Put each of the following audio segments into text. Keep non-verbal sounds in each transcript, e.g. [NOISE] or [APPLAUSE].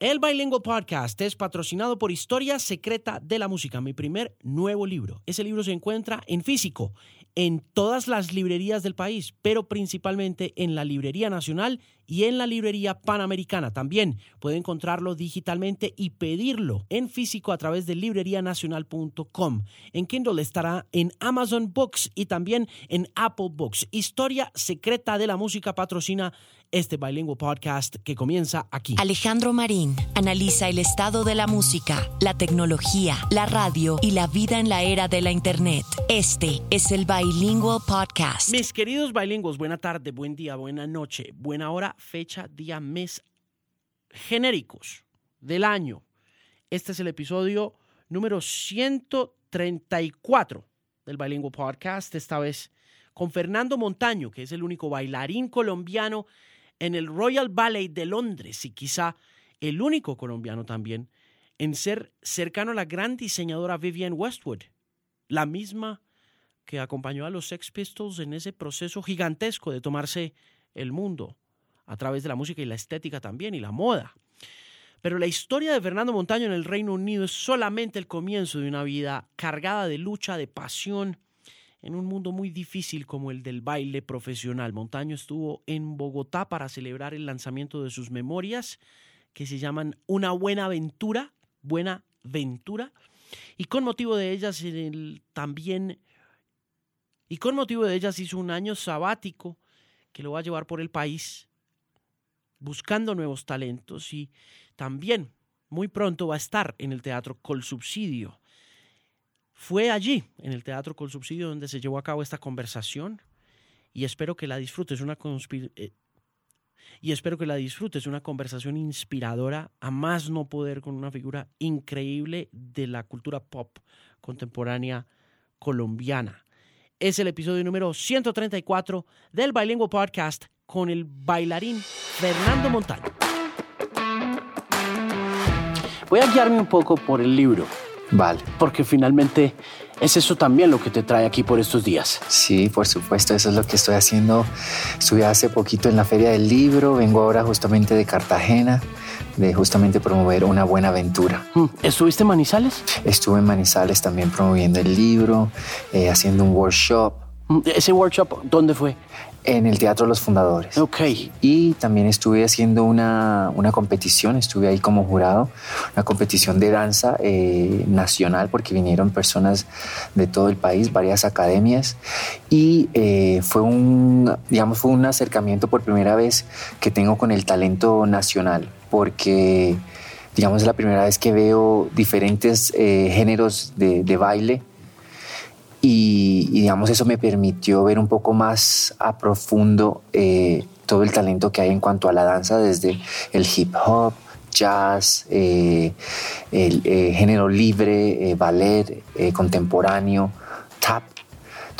El Bilingual Podcast es patrocinado por Historia Secreta de la Música, mi primer nuevo libro. Ese libro se encuentra en físico en todas las librerías del país, pero principalmente en la Librería Nacional y en la Librería Panamericana. También puede encontrarlo digitalmente y pedirlo en físico a través de librerianacional.com. En Kindle estará en Amazon Books y también en Apple Books. Historia secreta de la música patrocina este bilingüe podcast que comienza aquí. Alejandro Marín analiza el estado de la música, la tecnología, la radio y la vida en la era de la Internet. Este es el Bilingual Podcast. Mis queridos bilingües, buena tarde, buen día, buena noche, buena hora, fecha, día, mes genéricos del año. Este es el episodio número 134 del Bilingual Podcast, esta vez con Fernando Montaño, que es el único bailarín colombiano en el Royal Ballet de Londres y quizá el único colombiano también en ser cercano a la gran diseñadora Vivienne Westwood, la misma que acompañó a los Sex Pistols en ese proceso gigantesco de tomarse el mundo a través de la música y la estética también y la moda. Pero la historia de Fernando Montaño en el Reino Unido es solamente el comienzo de una vida cargada de lucha, de pasión, en un mundo muy difícil como el del baile profesional. Montaño estuvo en Bogotá para celebrar el lanzamiento de sus memorias que se llaman Una buena aventura, buena ventura, y con motivo de ellas también y con motivo de ellas hizo un año sabático que lo va a llevar por el país buscando nuevos talentos y también muy pronto va a estar en el Teatro Col Subsidio fue allí, en el Teatro con Subsidio, donde se llevó a cabo esta conversación y espero que la disfrutes. Una eh, y espero que la disfrutes. Una conversación inspiradora, a más no poder, con una figura increíble de la cultura pop contemporánea colombiana. Es el episodio número 134 del Bilingual Podcast con el bailarín Fernando Montaño. Voy a guiarme un poco por el libro Vale. Porque finalmente es eso también lo que te trae aquí por estos días. Sí, por supuesto, eso es lo que estoy haciendo. Estuve hace poquito en la Feria del Libro, vengo ahora justamente de Cartagena, de justamente promover una buena aventura. Mm, ¿Estuviste en Manizales? Estuve en Manizales también promoviendo el libro, eh, haciendo un workshop. Mm, ¿Ese workshop dónde fue? En el Teatro Los Fundadores. Ok. Y también estuve haciendo una, una competición, estuve ahí como jurado, una competición de danza eh, nacional, porque vinieron personas de todo el país, varias academias, y eh, fue un, digamos, fue un acercamiento por primera vez que tengo con el talento nacional, porque, digamos, es la primera vez que veo diferentes eh, géneros de, de baile y, digamos eso me permitió ver un poco más a profundo eh, todo el talento que hay en cuanto a la danza, desde el hip hop, jazz, eh, el eh, género libre, ballet, contemporáneo, tap,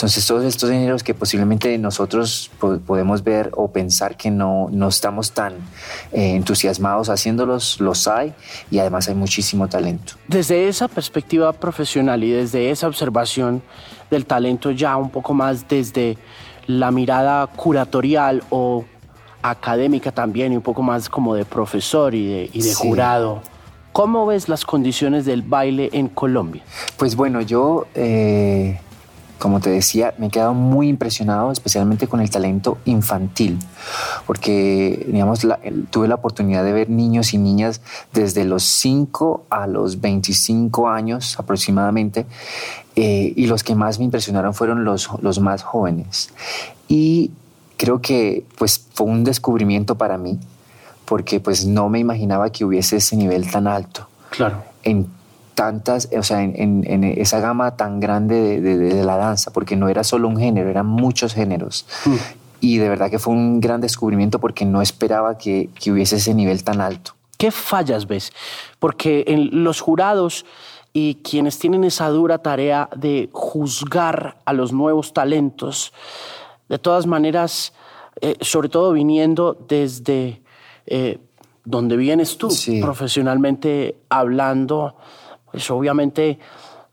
entonces, todos estos géneros que posiblemente nosotros podemos ver o pensar que no, no estamos tan eh, entusiasmados haciéndolos, los hay y además hay muchísimo talento. Desde esa perspectiva profesional y desde esa observación del talento ya un poco más desde la mirada curatorial o académica también y un poco más como de profesor y de, y de jurado. ¿Cómo ves las condiciones del baile en Colombia? Pues bueno, yo... Eh, como te decía, me he quedado muy impresionado, especialmente con el talento infantil, porque digamos, tuve la oportunidad de ver niños y niñas desde los 5 a los 25 años aproximadamente, eh, y los que más me impresionaron fueron los, los más jóvenes. Y creo que pues, fue un descubrimiento para mí, porque pues no me imaginaba que hubiese ese nivel tan alto. Claro. En tantas, o sea, en, esa gama tan grande de, la danza, porque no era solo un género, eran muchos géneros. Mm. Y de verdad que fue un gran descubrimiento porque no esperaba que, hubiese ese nivel tan alto. ¿Qué fallas ves? Porque en los jurados y quienes tienen esa dura tarea de juzgar a los nuevos talentos, de todas maneras, eh, sobre todo viniendo desde eh, donde vienes tú, profesionalmente hablando, pues obviamente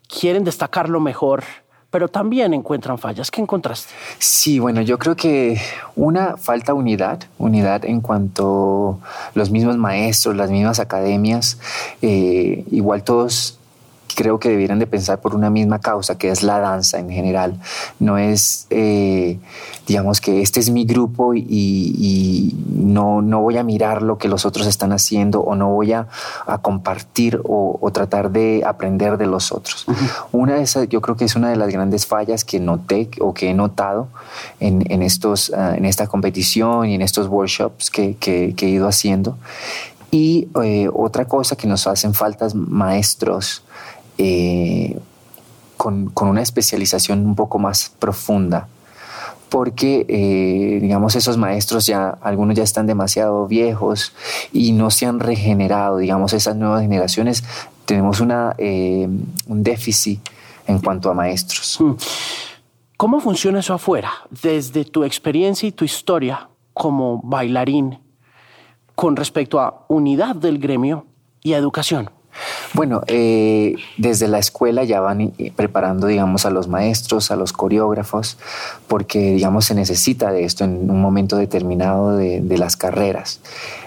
quieren destacar lo mejor, pero también encuentran fallas. ¿Qué encontraste? Sí, bueno, yo creo que una falta unidad, unidad en cuanto los mismos maestros, las mismas academias, eh, igual todos creo que debieran de pensar por una misma causa, que es la danza en general. No es, eh, digamos que este es mi grupo y, no, no voy a mirar lo que los otros están haciendo o no voy a, compartir o, tratar de aprender de los otros. Una de esas, yo creo que es una de las grandes fallas que noté o que he notado en, estos, ah, en esta competición y en estos workshops que, he ido haciendo. Y eh, otra cosa que nos hacen falta maestros eh, con, una especialización un poco más profunda, porque, eh, digamos, esos maestros ya, algunos ya están demasiado viejos y no se han regenerado, digamos, esas nuevas generaciones, tenemos una, eh, un déficit en cuanto a maestros. Hmm. ¿Cómo funciona eso afuera? Desde tu experiencia y tu historia como bailarín con respecto a unidad del gremio y educación. Bueno, eh, desde la escuela ya van preparando, digamos, a los maestros, a los coreógrafos, porque, digamos, se necesita de esto en un momento determinado de, las carreras.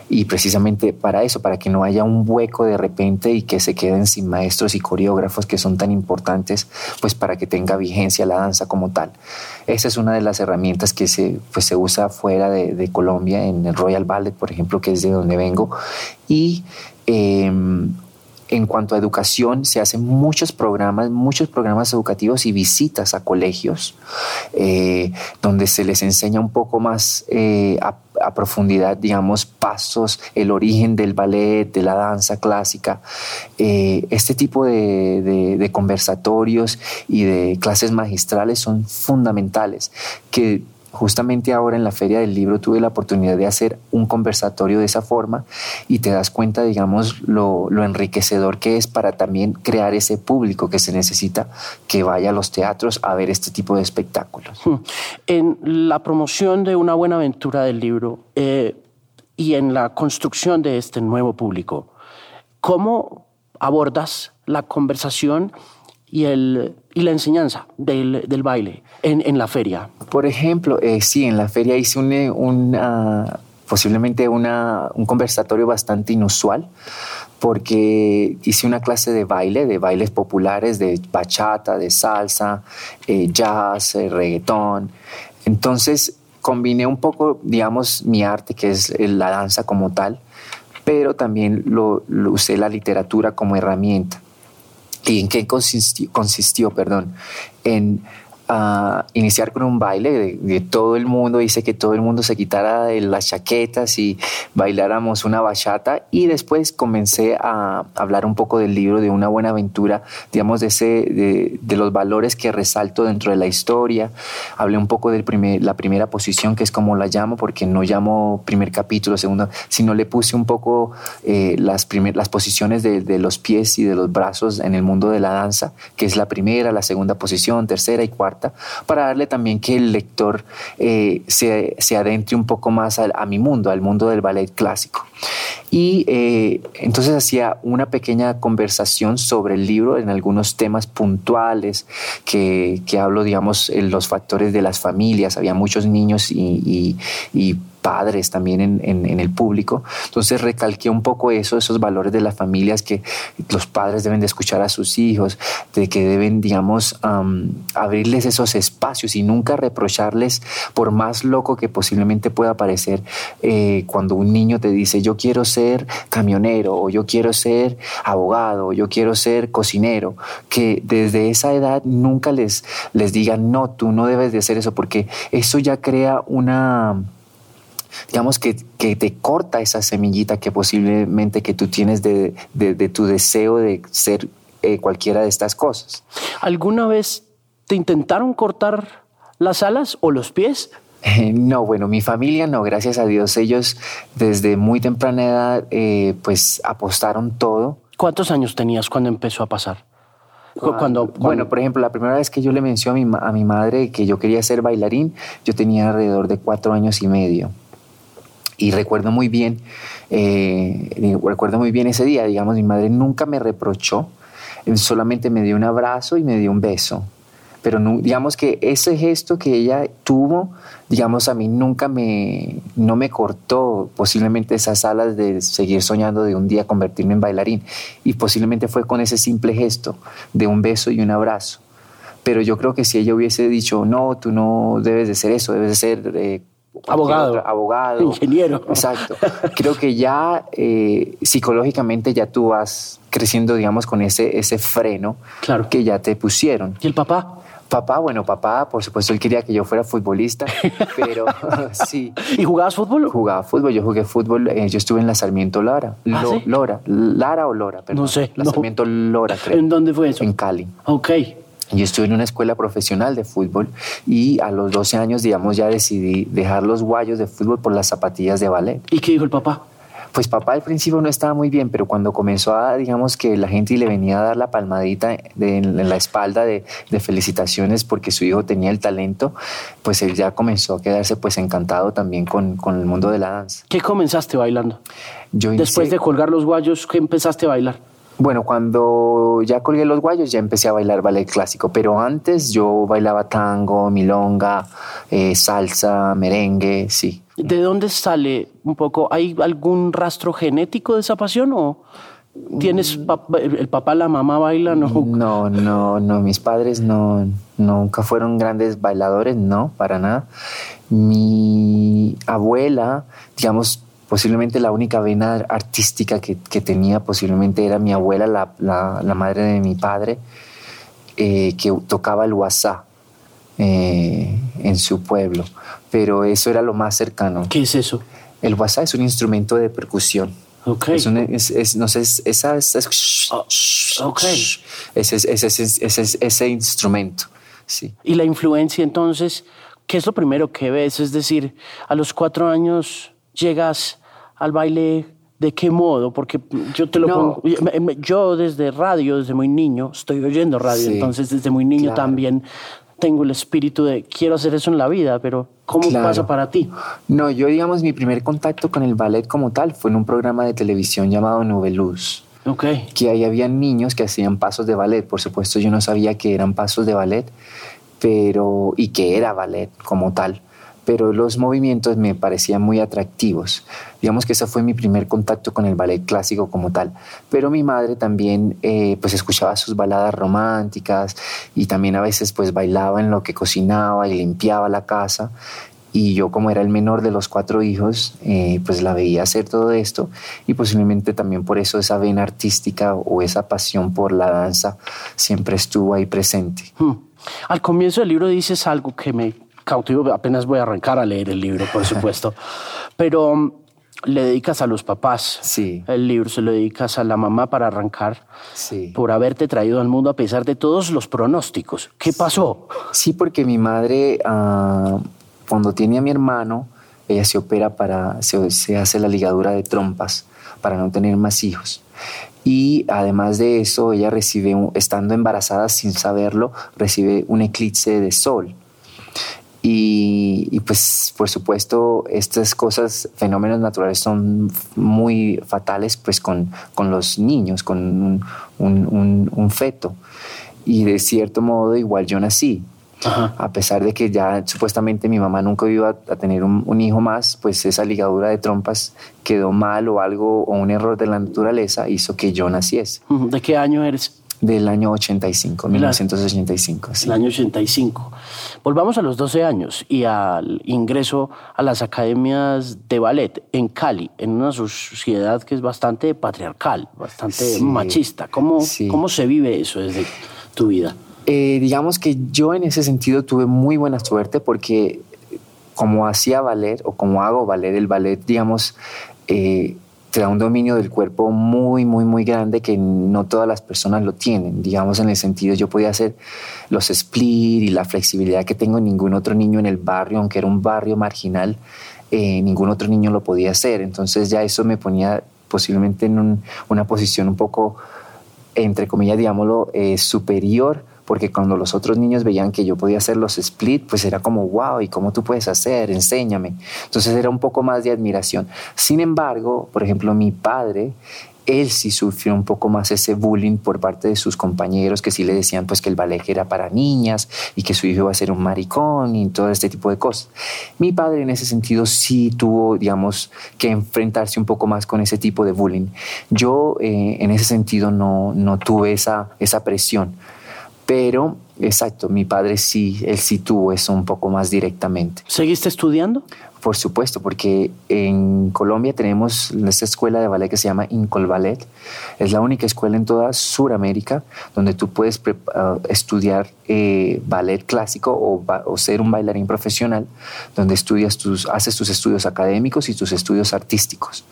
Y precisamente para eso, para que no haya un hueco de repente y que se queden sin maestros y coreógrafos que son tan importantes, pues para que tenga vigencia la danza como tal. Esa es una de las herramientas que se, pues, se usa fuera de, Colombia, en el Royal Ballet, por ejemplo, que es de donde vengo. Y em, en cuanto a educación, se hacen muchos programas, muchos programas educativos y visitas a colegios, eh, donde se les enseña un poco más eh, a, profundidad, digamos, pasos, el origen del ballet, de la danza clásica. Eh, este tipo de, de conversatorios y de clases magistrales son fundamentales, que justamente ahora en la Feria del Libro tuve la oportunidad de hacer un conversatorio de esa forma y te das cuenta, digamos, lo, enriquecedor que es para también crear ese público que se necesita que vaya a los teatros a ver este tipo de espectáculos. Hmm. En la promoción de una buena aventura del libro eh, y en la construcción de este nuevo público, ¿cómo abordas la conversación y, el, y la enseñanza del, del baile en, en, la feria? Por ejemplo, eh, sí, en la feria hice un, posiblemente una, un conversatorio bastante inusual porque hice una clase de baile, de bailes populares, de bachata, de salsa, eh, jazz, eh, reggaetón. Entonces combiné un poco, digamos, mi arte, que es la danza como tal, pero también lo usé la literatura como herramienta. ¿Y en qué consistió? consistió perdón, en a iniciar con un baile de, todo el mundo, hice que todo el mundo se quitara de las chaquetas y bailáramos una bachata. Y después comencé a hablar un poco del libro de una buena aventura, digamos de, ese, de, los valores que resalto dentro de la historia, hablé un poco de primer, la primera posición que es como la llamo porque no llamo primer capítulo, segundo, sino le puse un poco eh, las, primer, las posiciones de, de los pies y de los brazos en el mundo de la danza, que es la primera, la segunda posición, tercera y cuarta para darle también que el lector eh, se, se, adentre un poco más a, mi mundo, al mundo del ballet clásico. Y eh, entonces hacía una pequeña conversación sobre el libro en algunos temas puntuales que, que hablo, digamos, en los factores de las familias. Había muchos niños y, y padres también en, en, el público. Entonces recalqué un poco eso, esos valores de las familias que los padres deben de escuchar a sus hijos, de que deben, digamos, abrirles esos espacios y nunca reprocharles, por más loco que posiblemente pueda parecer, eh, cuando un niño te dice, yo quiero ser camionero, o yo quiero ser abogado, o yo quiero ser cocinero, que desde esa edad nunca les, les digan, no, tú no debes de hacer eso, porque eso ya crea una digamos que, que, te corta esa semillita que posiblemente que tú tienes de, de, tu deseo de ser eh, cualquiera de estas cosas. ¿Alguna vez te intentaron cortar las alas o los pies? Eh, no, bueno, mi familia no, gracias a Dios. Ellos desde muy temprana edad eh, pues apostaron todo. ¿Cuántos años tenías cuando empezó a pasar? Cuando, Bueno, por ejemplo, la primera vez que yo le mencioné a mi, a mi madre que yo quería ser bailarín, yo tenía alrededor de cuatro años y medio. Y recuerdo muy bien, eh, recuerdo muy bien ese día, digamos, mi madre nunca me reprochó, solamente me dio un abrazo y me dio un beso. pero no, digamos que ese gesto que ella tuvo, digamos, a mí nunca me, no me cortó posiblemente esas alas de seguir soñando de un día convertirme en bailarín. Y posiblemente fue con ese simple gesto de un beso y un abrazo. Pero yo creo que si ella hubiese dicho, no, tú no debes de ser eso, debes de ser... Eh, abogado, abogado, ingeniero. Exacto. Creo que ya eh, psicológicamente ya tú vas creciendo, digamos, con ese, ese freno claro. que ya te pusieron. ¿Y el papá? Papá, bueno, papá, por supuesto, él quería que yo fuera futbolista, [LAUGHS] pero [LAUGHS] sí. ¿Y jugabas fútbol? Jugaba fútbol, yo jugué fútbol, eh, yo estuve en la Sarmiento Lara. ¿Ah, sí? Lora, Lara o Lora, perdón. No sé. La no. Sarmiento Lora, creo. ¿En dónde fue eso? En Cali. Ok. Yo estuve en una escuela profesional de fútbol y a los 12 años, digamos, ya decidí dejar los guayos de fútbol por las zapatillas de ballet. ¿Y qué dijo el papá? Pues papá al principio no estaba muy bien, pero cuando comenzó a, digamos, que la gente le venía a dar la palmadita de, en la espalda de, de, felicitaciones porque su hijo tenía el talento, pues él ya comenzó a quedarse pues encantado también con, con el mundo de la danza. ¿Qué comenzaste bailando? Yo Después hice, de colgar los guayos, ¿qué empezaste a bailar? Bueno, cuando ya colgué los guayos ya empecé a bailar ballet clásico, pero antes yo bailaba tango, milonga, eh, salsa, merengue, sí. ¿De dónde sale un poco? ¿Hay algún rastro genético de esa pasión o tienes pap el papá, la mamá bailan? No, no, no, no. Mis padres no, nunca fueron grandes bailadores, no, para nada. Mi abuela, digamos, posiblemente la única vena artística que, que, tenía posiblemente era mi abuela, la, la, la madre de mi padre, eh, que tocaba el wasá eh, en su pueblo, pero eso era lo más cercano. ¿Qué es eso? El wasá es un instrumento de percusión. Okay. Es, un, es, es no sé, es, esa, es, oh, okay. ese, ese, ese, ese, ese instrumento. Sí. Y la influencia entonces, ¿qué es lo primero que ves? Es decir, a los cuatro años llegas al baile de qué modo porque yo te lo no. pongo yo desde radio desde muy niño estoy oyendo radio sí, entonces desde muy niño claro. también tengo el espíritu de quiero hacer eso en la vida pero cómo claro. pasa para ti no yo digamos mi primer contacto con el ballet como tal fue en un programa de televisión llamado Nube Luz okay. que ahí había niños que hacían pasos de ballet por supuesto yo no sabía que eran pasos de ballet pero y que era ballet como tal pero los movimientos me parecían muy atractivos. Digamos que ese fue mi primer contacto con el ballet clásico como tal. Pero mi madre también eh, pues escuchaba sus baladas románticas y también a veces pues bailaba en lo que cocinaba y limpiaba la casa. Y yo como era el menor de los cuatro hijos, eh, pues la veía hacer todo esto y posiblemente también por eso esa vena artística o esa pasión por la danza siempre estuvo ahí presente. Hmm. Al comienzo del libro dices algo que me cautivo, apenas voy a arrancar a leer el libro, por supuesto, [LAUGHS] pero um, le dedicas a los papás sí. el libro, se lo dedicas a la mamá para arrancar, sí. por haberte traído al mundo a pesar de todos los pronósticos. ¿Qué pasó? Sí, porque mi madre, uh, cuando tiene a mi hermano, ella se opera para, se, se hace la ligadura de trompas para no tener más hijos. Y además de eso, ella recibe, estando embarazada sin saberlo, recibe un eclipse de sol. Y, y, pues por supuesto estas cosas, fenómenos naturales son muy fatales pues con, con los niños, con un, un, un, feto. Y de cierto modo igual yo nací. Ajá. A pesar de que ya supuestamente mi mamá nunca iba a tener un, hijo más, pues esa ligadura de trompas quedó mal o algo o un error de la naturaleza hizo que yo naciese. ¿De qué año eres? Del año 85, 1985. Sí. El año 85. Volvamos a los 12 años y al ingreso a las academias de ballet en Cali, en una sociedad que es bastante patriarcal, bastante sí. machista. ¿Cómo, sí. ¿Cómo se vive eso desde tu vida? Eh, digamos que yo en ese sentido tuve muy buena suerte porque como hacía ballet o como hago ballet, el ballet, digamos, eh, te da un dominio del cuerpo muy, muy, muy grande que no todas las personas lo tienen. Digamos, en el sentido, yo podía hacer los split y la flexibilidad que tengo ningún otro niño en el barrio, aunque era un barrio marginal, eh, ningún otro niño lo podía hacer. Entonces ya eso me ponía posiblemente en un, una posición un poco, entre comillas, digámoslo, eh, superior porque cuando los otros niños veían que yo podía hacer los split, pues era como, wow, ¿y cómo tú puedes hacer? Enséñame. Entonces era un poco más de admiración. Sin embargo, por ejemplo, mi padre él sí sufrió un poco más ese bullying por parte de sus compañeros que sí le decían pues que el ballet era para niñas y que su hijo iba a ser un maricón y todo este tipo de cosas. Mi padre en ese sentido sí tuvo, digamos, que enfrentarse un poco más con ese tipo de bullying. Yo eh, en ese sentido no, no tuve esa, esa presión, pero exacto, mi padre sí, él sí tuvo eso un poco más directamente. ¿Seguiste estudiando? Por supuesto, porque en Colombia tenemos esta escuela de ballet que se llama Incol Ballet. Es la única escuela en toda Sudamérica donde tú puedes ah, estudiar eh, ballet clásico o, ser un bailarín profesional, donde estudias tus, haces tus estudios académicos y tus estudios artísticos.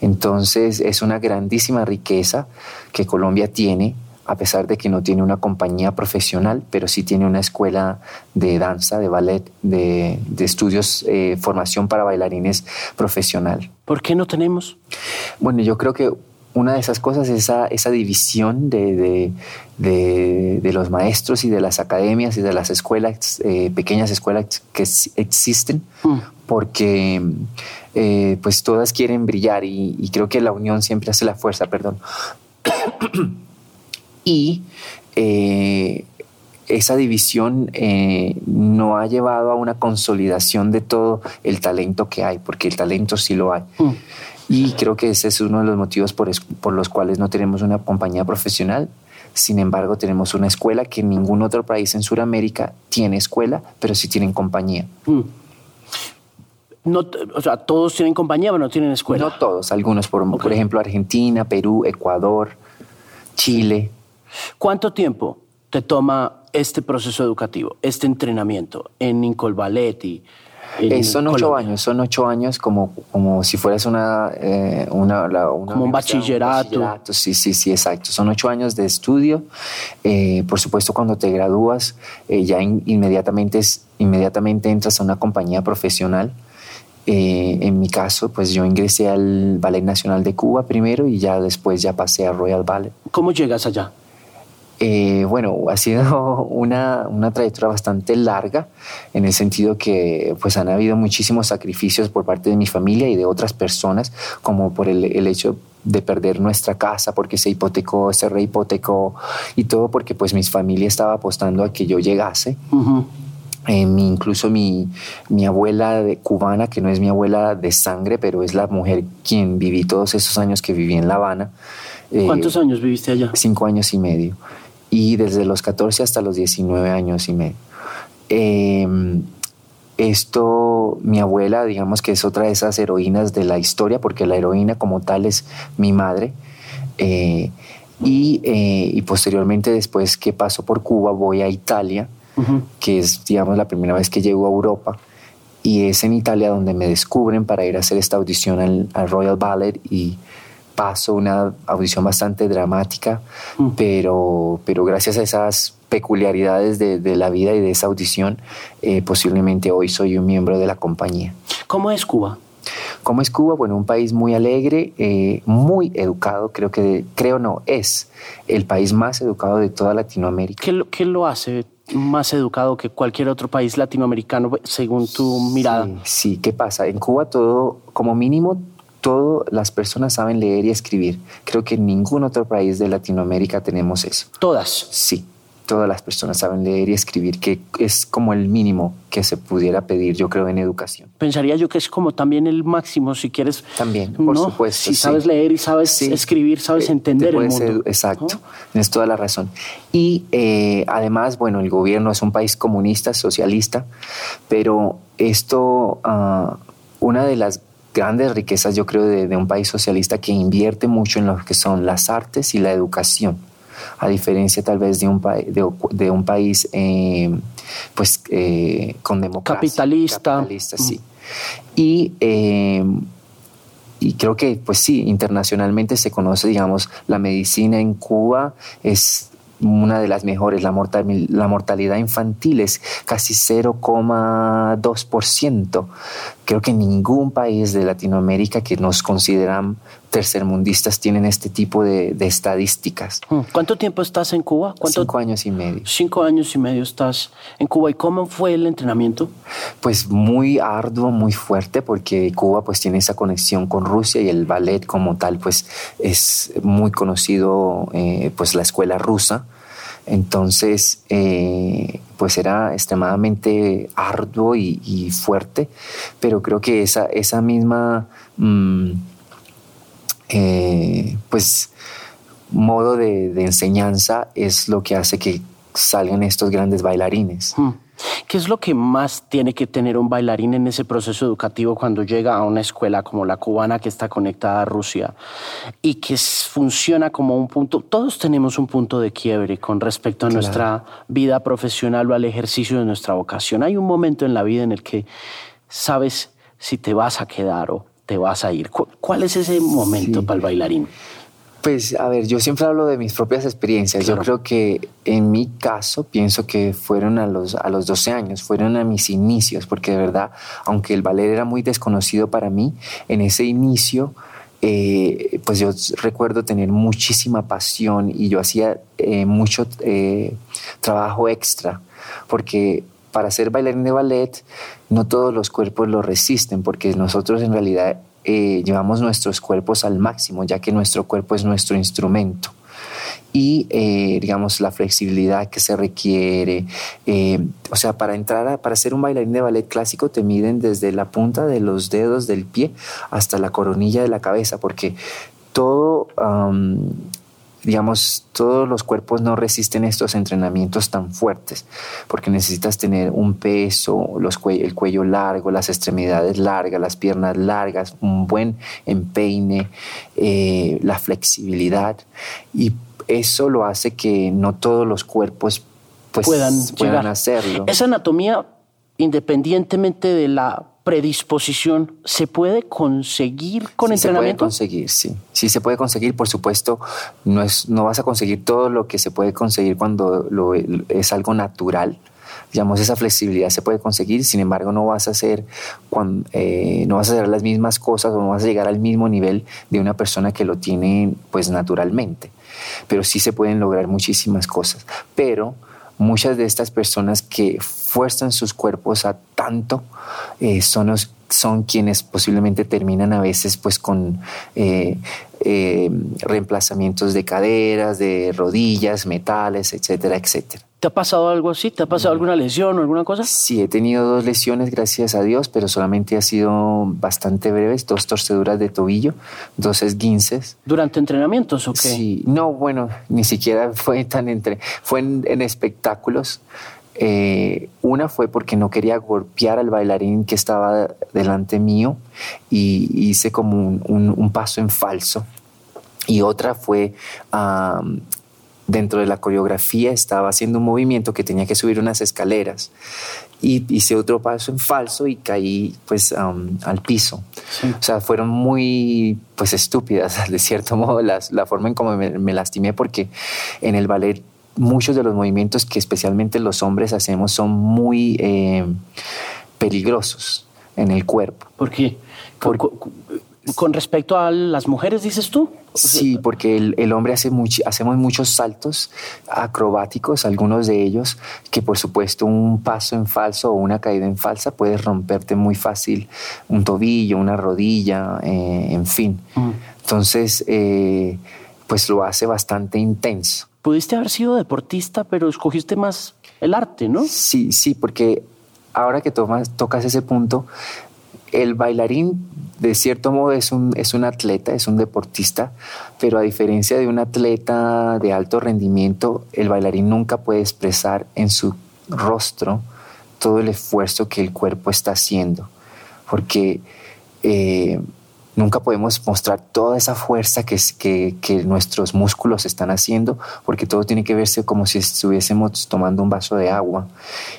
Entonces es una grandísima riqueza que Colombia tiene a pesar de que no tiene una compañía profesional, pero sí tiene una escuela de danza, de ballet, de, estudios, eh, formación para bailarines profesional. ¿Por qué no tenemos? Bueno, yo creo que una de esas cosas es esa, esa división de, de, los maestros y de las academias y de las escuelas, eh, pequeñas escuelas que existen, mm. porque eh, pues todas quieren brillar y, y, creo que la unión siempre hace la fuerza, perdón. Y eh, esa división eh, no ha llevado a una consolidación de todo el talento que hay, porque el talento sí lo hay. Mm. Y creo que ese es uno de los motivos por, los cuales no tenemos una compañía profesional. Sin embargo, tenemos una escuela que ningún otro país en Sudamérica tiene escuela, pero sí tienen compañía. Mm. No, o sea, todos tienen compañía, pero no tienen escuela. No todos, algunos, por, por ejemplo, Argentina, Perú, Ecuador, Chile. ¿Cuánto tiempo te toma este proceso educativo, este entrenamiento en Incol Ballet y eh, son ocho años, son ocho años como, como si fueras una... Eh, una, como un bachillerato. Sí, sí, sí, exacto. Son ocho años de estudio. Eh, por supuesto, cuando te gradúas, ya inmediatamente, inmediatamente entras a una compañía profesional. en mi caso, pues yo ingresé al Ballet Nacional de Cuba primero y ya después ya pasé a Royal Ballet. ¿Cómo llegas allá? Eh, bueno, ha sido [LAUGHS] una, una, trayectoria bastante larga en el sentido que pues han habido muchísimos sacrificios por parte de mi familia y de otras personas, como por el, el hecho de perder nuestra casa porque se hipotecó, se rehipotecó y todo porque pues mi familia estaba apostando a que yo llegase. Eh, incluso mi, mi, abuela de, cubana, que no es mi abuela de sangre, pero es la mujer quien viví todos esos años que viví en La Habana. ¿Cuántos eh, años viviste allá? Cinco años y medio y desde los 14 hasta los 19 años y medio. Em, esto, mi abuela, digamos que es otra de esas heroínas de la historia, porque la heroína como tal es mi madre. Eh, eh, y, posteriormente, después que paso por Cuba, voy a Italia, que es, digamos, la primera vez que llego a Europa. Y es en Italia donde me descubren para ir a hacer esta audición al, al Royal Ballet y paso, una audición bastante dramática, mm. pero, pero gracias a esas peculiaridades de, la vida y de esa audición, eh, posiblemente hoy soy un miembro de la compañía. ¿Cómo es Cuba? ¿Cómo es Cuba? Bueno, un país muy alegre, eh, muy educado, creo que, creo no, es el país más educado de toda Latinoamérica. ¿Qué lo, qué lo hace más educado que cualquier otro país latinoamericano, según tu mirada? Sí, sí, ¿qué pasa? En Cuba todo, como mínimo, todas las personas saben leer y escribir. Creo que en ningún otro país de Latinoamérica tenemos eso. ¿Todas? Sí, todas las personas saben leer y escribir, que es como el mínimo que se pudiera pedir, yo creo, en educación. Pensaría yo que es como también el máximo, si quieres. También, por supuesto. Si sabes leer y sabes escribir, sabes eh, entender el mundo. exacto, tienes toda la razón. Y eh, además, bueno, el gobierno es un país comunista, socialista, pero esto, uh, una de las grandes riquezas, yo creo, de, un país socialista que invierte mucho en lo que son las artes y la educación, a diferencia tal vez de un, de, un país eh, pues, eh, con democracia. Capitalista. Capitalista, sí. Y, eh, y creo que, pues sí, internacionalmente se conoce, digamos, la medicina en Cuba es una de las mejores. La, mortalidad infantil es casi 0,2%. Creo que ningún país de Latinoamérica que nos consideran tercermundistas tienen este tipo de, estadísticas. Hmm. ¿Cuánto tiempo estás en Cuba? Cinco años y medio. Cinco años y medio estás en Cuba. ¿Y cómo fue el entrenamiento? Pues muy arduo, muy fuerte, porque Cuba pues tiene esa conexión con Rusia y el ballet como tal pues es muy conocido, eh, pues la escuela rusa. Entonces, eh, pues era extremadamente arduo y, fuerte, pero creo que esa, esa misma... Mm, eh, pues modo de, enseñanza es lo que hace que salgan estos grandes bailarines. Hmm. ¿Qué es lo que más tiene que tener un bailarín en ese proceso educativo cuando llega a una escuela como la cubana que está conectada a Rusia y que funciona como un punto? Todos tenemos un punto de quiebre con respecto a nuestra vida profesional o al ejercicio de nuestra vocación. Hay un momento en la vida en el que sabes si te vas a quedar o te vas a ir. ¿Cuál es ese momento para el bailarín? Pues a ver, yo siempre hablo de mis propias experiencias. Yo creo que en mi caso pienso que fueron a los, a los 12 años, fueron a mis inicios, porque de verdad, aunque el ballet era muy desconocido para mí, en ese inicio, eh, pues yo recuerdo tener muchísima pasión y yo hacía eh, mucho eh, trabajo extra, porque para ser bailarín de ballet, no todos los cuerpos lo resisten, porque nosotros en realidad eh, llevamos nuestros cuerpos al máximo, ya que nuestro cuerpo es nuestro instrumento. Y, eh, digamos, la flexibilidad que se requiere. Eh, o sea, para entrar, para ser un bailarín de ballet clásico, te miden desde la punta de los dedos del pie hasta la coronilla de la cabeza, porque todo digamos, todos los cuerpos no resisten estos entrenamientos tan fuertes, porque necesitas tener un peso, los el cuello largo, las extremidades largas, las piernas largas, un buen empeine, eh, la flexibilidad, y eso lo hace que no todos los cuerpos pues, puedan, puedan hacerlo. Esa anatomía, independientemente de la predisposición se puede conseguir con entrenamiento? Se puede conseguir, sí. Sí se puede conseguir, por supuesto, no, es, no vas a conseguir todo lo que se puede conseguir cuando lo, es algo natural. Digamos, esa flexibilidad se puede conseguir, sin embargo, no vas a hacer, cuando, eh, no vas a hacer las mismas cosas o no vas a llegar al mismo nivel de una persona que lo tiene pues naturalmente. Pero sí se pueden lograr muchísimas cosas. Pero muchas de estas personas que fuerzan sus cuerpos a tanto eh, son, son quienes posiblemente terminan a veces pues con eh, eh, reemplazamientos de caderas, de rodillas, metales, etcétera, etcétera. ¿Te ha pasado algo así? ¿Te ha pasado alguna lesión o alguna cosa? Sí, he tenido dos lesiones, gracias a Dios, pero solamente ha sido bastante breves, dos torceduras de tobillo, dos esguinces. ¿Durante entrenamientos o qué? Sí, no, bueno, ni siquiera fue tan entre... Fue en espectáculos. Eh, una fue porque no quería golpear al bailarín que estaba delante mío y hice como un, paso en falso. Y otra fue dentro de la coreografía, estaba haciendo un movimiento que tenía que subir unas escaleras y hice otro paso en falso y caí pues al piso. O sea, fueron muy pues estúpidas [LAUGHS] de cierto modo las, la forma en cómo me lastimé porque en el ballet muchos de los movimientos que especialmente los hombres hacemos son muy eh, peligrosos en el cuerpo. ¿Por qué? Con, respecto a las mujeres, dices tú? Sí, porque el, hombre hace hacemos muchos saltos acrobáticos, algunos de ellos, que por supuesto un paso en falso o una caída en falsa puede romperte muy fácil un tobillo, una rodilla, eh, en fin. Mm. Entonces, eh, pues lo hace bastante intenso pudiste haber sido deportista, pero escogiste más el arte, ¿no? Sí, sí, porque ahora que tomas, tocas ese punto, el bailarín de cierto modo es un, es un atleta, es un deportista, pero a diferencia de un atleta de alto rendimiento, el bailarín nunca puede expresar en su rostro todo el esfuerzo que el cuerpo está haciendo, porque eh, Nunca podemos mostrar toda esa fuerza que, que, que, nuestros músculos están haciendo, porque todo tiene que verse como si estuviésemos tomando un vaso de agua.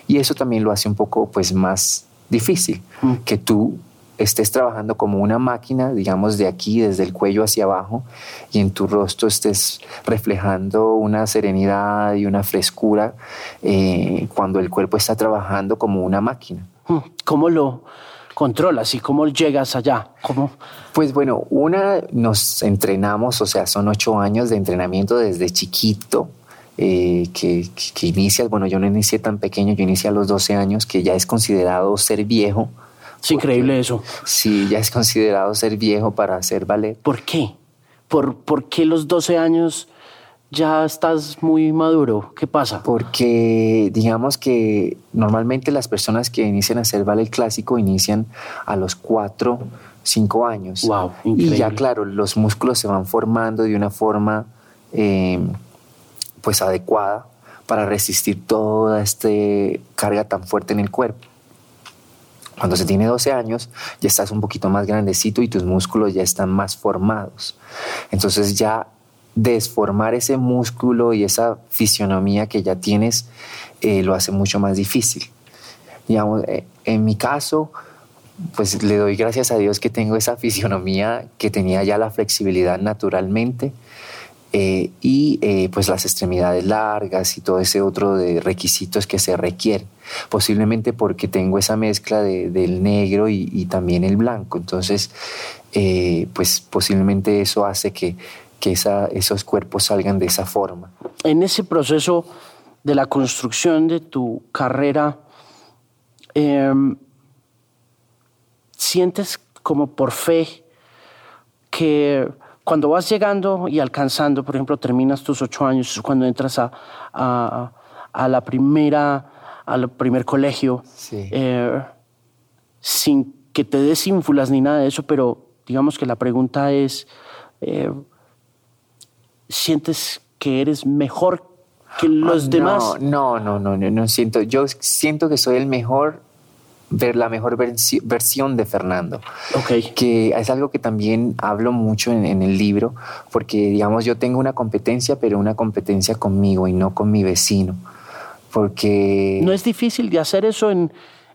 Y eso también lo hace un poco pues, más difícil, mm. que tú estés trabajando como una máquina, digamos, de aquí, desde el cuello hacia abajo, y en tu rostro estés reflejando una serenidad y una frescura eh, cuando el cuerpo está trabajando como una máquina. Mm. ¿Cómo lo, controlas y cómo llegas allá? ¿Cómo? Pues bueno, una nos entrenamos, o sea, son ocho años de entrenamiento desde chiquito. Eh, que, que, inicias, bueno, yo no inicié tan pequeño, yo inicié a los 12 años, que ya es considerado ser viejo. Es increíble eso. Sí, ya es considerado ser viejo para hacer ballet. ¿Por qué? ¿Por, ¿Por qué los 12 años ya estás muy maduro? ¿Qué pasa? Porque digamos que normalmente las personas que inician a hacer ballet clásico inician a los 4, 5 años. Wow, increíble. Y ya claro, los músculos se van formando de una forma eh, pues adecuada para resistir toda esta carga tan fuerte en el cuerpo. Cuando se tiene 12 años, ya estás un poquito más grandecito y tus músculos ya están más formados. Entonces ya desformar ese músculo y esa fisionomía que ya tienes eh, lo hace mucho más difícil. Digamos, eh, en mi caso, pues le doy gracias a Dios que tengo esa fisionomía que tenía ya la flexibilidad naturalmente eh, y eh, pues las extremidades largas y todo ese otro de requisitos que se requieren. Posiblemente porque tengo esa mezcla de, del negro y, también el blanco. Entonces, eh, pues posiblemente eso hace que, que esa, esos cuerpos salgan de esa forma. En ese proceso de la construcción de tu carrera, em, ¿sientes como por fe que cuando vas llegando y alcanzando, por ejemplo, terminas tus ocho años, cuando entras a, a, la primera, al primer colegio, eh, sin que te des ínfulas ni nada de eso, pero digamos que la pregunta es, eh, ¿sientes que eres mejor que los ah, demás? No, no, no, no, no siento. Yo siento que soy el mejor ver la mejor versión de Fernando. Okay. Que es algo que también hablo mucho en, el libro, porque digamos yo tengo una competencia, pero una competencia conmigo y no con mi vecino. Porque... ¿No es difícil de hacer eso en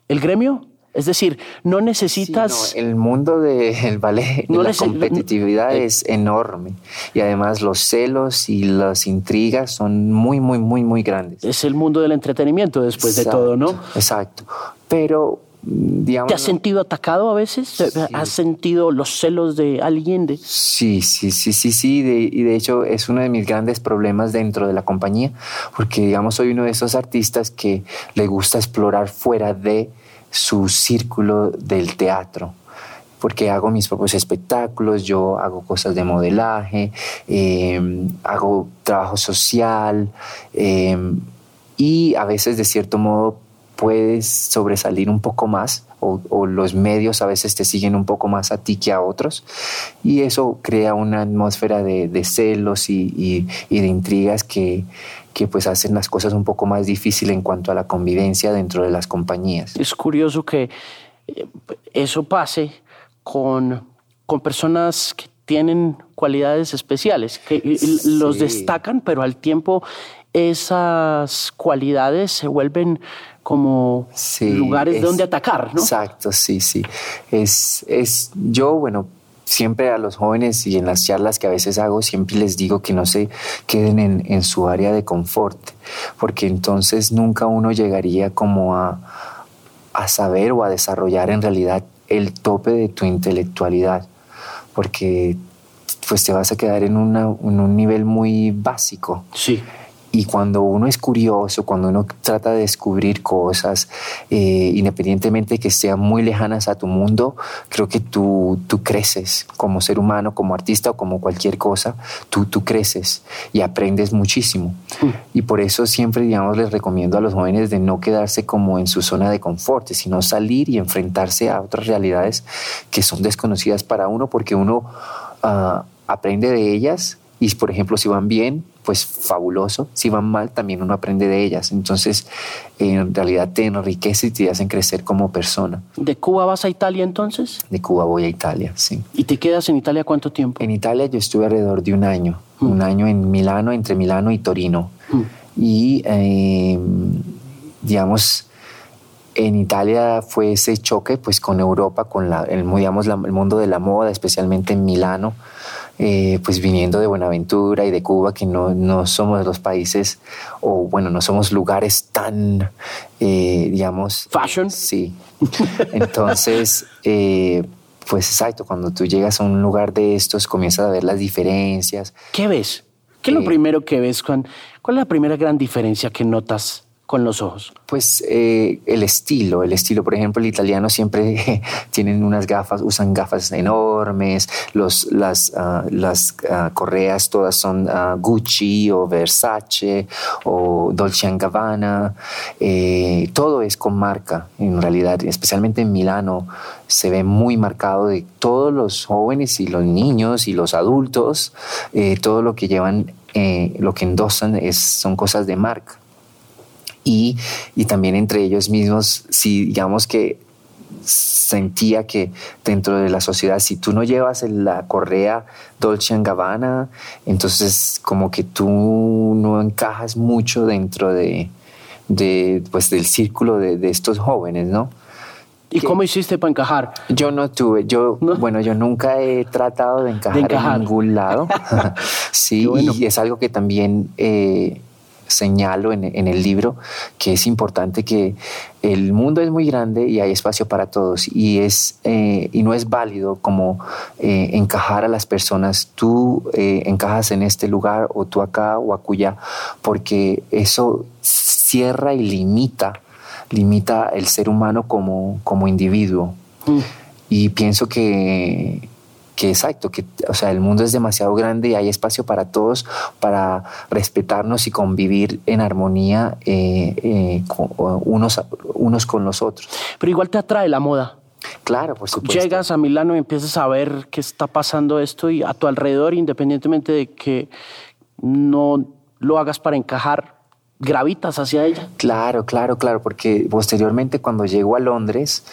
el gremio? Es decir, no necesitas... el mundo del ballet, la competitividad es enorme. Y además los celos y las intrigas son muy, muy, muy, muy grandes. Es el mundo del entretenimiento después de todo, ¿no? Exacto. Pero Digamos, ¿Te has sentido atacado a veces? ¿Has sentido los celos de alguien? De... Sí, sí, sí, sí, sí. y de hecho es uno de mis grandes problemas dentro de la compañía, porque digamos soy uno de esos artistas que le gusta explorar fuera de su círculo del teatro porque hago mis propios espectáculos, yo hago cosas de modelaje, em, hago trabajo social em, y a veces de cierto modo puedes sobresalir un poco más o, los medios a veces te siguen un poco más a ti que a otros y eso crea una atmósfera de, celos y, de intrigas que, que pues hacen las cosas un poco más difíciles en cuanto a la convivencia dentro de las compañías. Es curioso que eh, eso pase con, con personas que tienen cualidades especiales, que los destacan, pero al tiempo esas cualidades se vuelven como lugares donde atacar, ¿no? Exacto, sí, sí. Es, es, yo, bueno, siempre a los jóvenes y en las charlas que a veces hago, siempre les digo que no se queden en, su área de confort, porque entonces nunca uno llegaría como a, saber o a desarrollar en realidad el tope de tu intelectualidad, porque pues te vas a quedar en, en un nivel muy básico. Sí. Y cuando uno es curioso, cuando uno trata de descubrir cosas, eh, independientemente que sean muy lejanas a tu mundo, creo que tú, tú creces como ser humano, como artista o como cualquier cosa, tú, tú creces y aprendes muchísimo. Mm. Y por eso siempre, digamos, les recomiendo a los jóvenes de no quedarse como en su zona de confort, sino salir y enfrentarse a otras realidades que son desconocidas para uno, porque uno ah, aprende de ellas y, por ejemplo, si van bien, pues fabuloso. Si van mal, también uno aprende de ellas. Entonces, en realidad te enriquece y te hacen crecer como persona. ¿De Cuba vas a Italia entonces? De Cuba voy a Italia, sí. ¿Y te quedas en Italia cuánto tiempo? En Italia yo estuve alrededor de un año. Mm. Un año en Milano, entre Milano y Torino. Mm. Y, em, digamos, en Italia fue ese choque pues con Europa, con la, el, digamos, el mundo de la moda, especialmente en Milano eh, pues viniendo de Buenaventura y de Cuba, que no, no somos los países, o bueno, no somos lugares tan, eh, digamos... Fashion. Sí. Entonces, [LAUGHS] eh, pues exacto, cuando tú llegas a un lugar de estos, comienzas a ver las diferencias. ¿Qué ves? ¿Qué es lo primero que ves? ¿Cuál es la primera gran diferencia que notas con los ojos? Pues eh, el estilo, el estilo, por ejemplo, el italiano siempre [LAUGHS] tienen unas gafas, usan gafas enormes, los, las, ah, las ah, correas todas son ah, Gucci o Versace o Dolce Gabbana, eh, todo es con marca en realidad, especialmente en Milano se ve muy marcado de todos los jóvenes y los niños y los adultos, eh, todo lo que llevan, lo que endosan es, son cosas de marca y, también entre ellos mismos, si digamos que sentía que dentro de la sociedad, si tú no llevas la correa Dolce Gabbana, entonces como que tú no encajas mucho dentro de, pues, del círculo de, estos jóvenes, ¿no? ¿Y cómo hiciste para encajar? Yo no tuve, yo, bueno, yo nunca he tratado de encajar, en ningún lado. [LAUGHS] [LAUGHS] sí, y es algo que también eh, señalo en, el libro que es importante que el mundo es muy grande y hay espacio para todos y, es, eh, y no es válido como eh, encajar a las personas, tú eh, encajas en este lugar o tú acá o acuya, porque eso cierra y limita, limita el ser humano como, como individuo. Mm. Y pienso que que exacto, que o sea, el mundo es demasiado grande y hay espacio para todos para respetarnos y convivir en armonía eh, eh, unos, unos con los otros. Pero igual te atrae la moda. Claro, por supuesto. Llegas a Milano y empiezas a ver qué está pasando esto y a tu alrededor, independientemente de que no lo hagas para encajar, gravitas hacia ella. Claro, claro, claro, porque posteriormente cuando llego a Londres,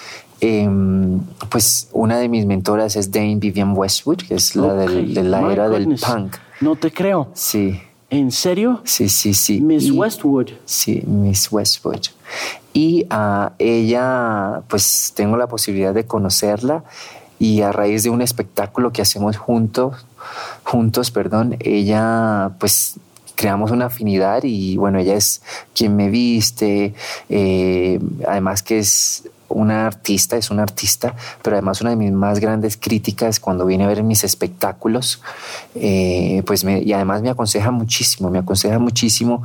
Em, pues una de mis mentoras es Dame Vivian Westwood, que es la de la era del punk. No te creo. Sí. ¿En serio? Sí, sí, sí. Miss Westwood. Sí, Miss Westwood. Y a ella, pues tengo la posibilidad de conocerla y a raíz de un espectáculo que hacemos juntos, juntos, perdón, ella, pues creamos una afinidad y bueno, ella es quien me viste, eh, además que es una artista, es una artista, pero además una de mis más grandes críticas cuando viene a ver mis espectáculos, eh, pues y además me aconseja muchísimo, me aconseja muchísimo,